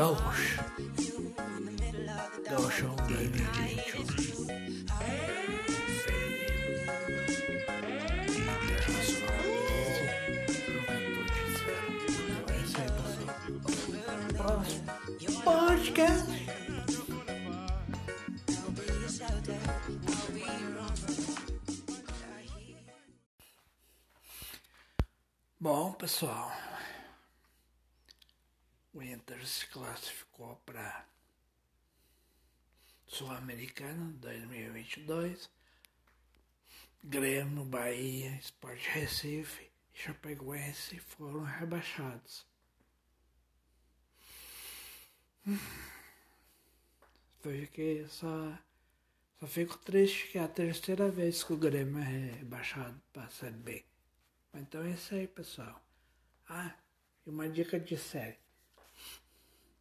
Gaúcho. Gaúcho 2021. Próximo podcast. Bom, pessoal, o Inter se classificou para Sul-Americana 2022. Grêmio, Bahia, Sport Recife e Chapecoense foram rebaixados. Fiquei só, só fico triste que é a terceira vez que o Grêmio é rebaixado para a Série B. Então é isso aí, pessoal. Ah, e uma dica de série.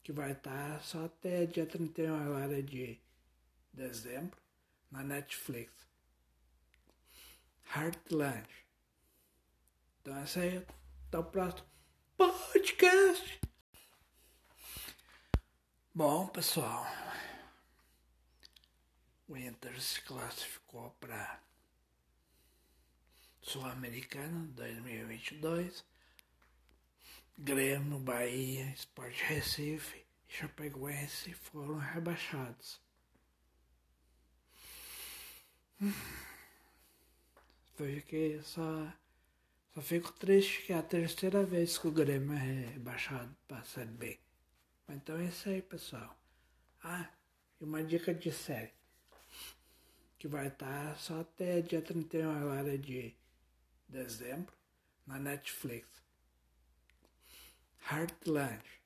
Que vai estar só até dia 31 agora de dezembro na Netflix. Heartland. Então é isso aí. Até o próximo podcast. Bom, pessoal. O Inter se classificou para Sul-Americana 2022. Grêmio, Bahia, Sport Recife Chapecoense foram rebaixados. Fiquei só, só fico triste que é a terceira vez que o Grêmio é rebaixado para a Série B. Então é isso aí, pessoal. Ah, e uma dica de série. Que vai estar só até dia 31 agora de dezembro na Netflix. Heartland.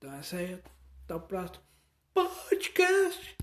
Então isso aí. Até o próximo podcast.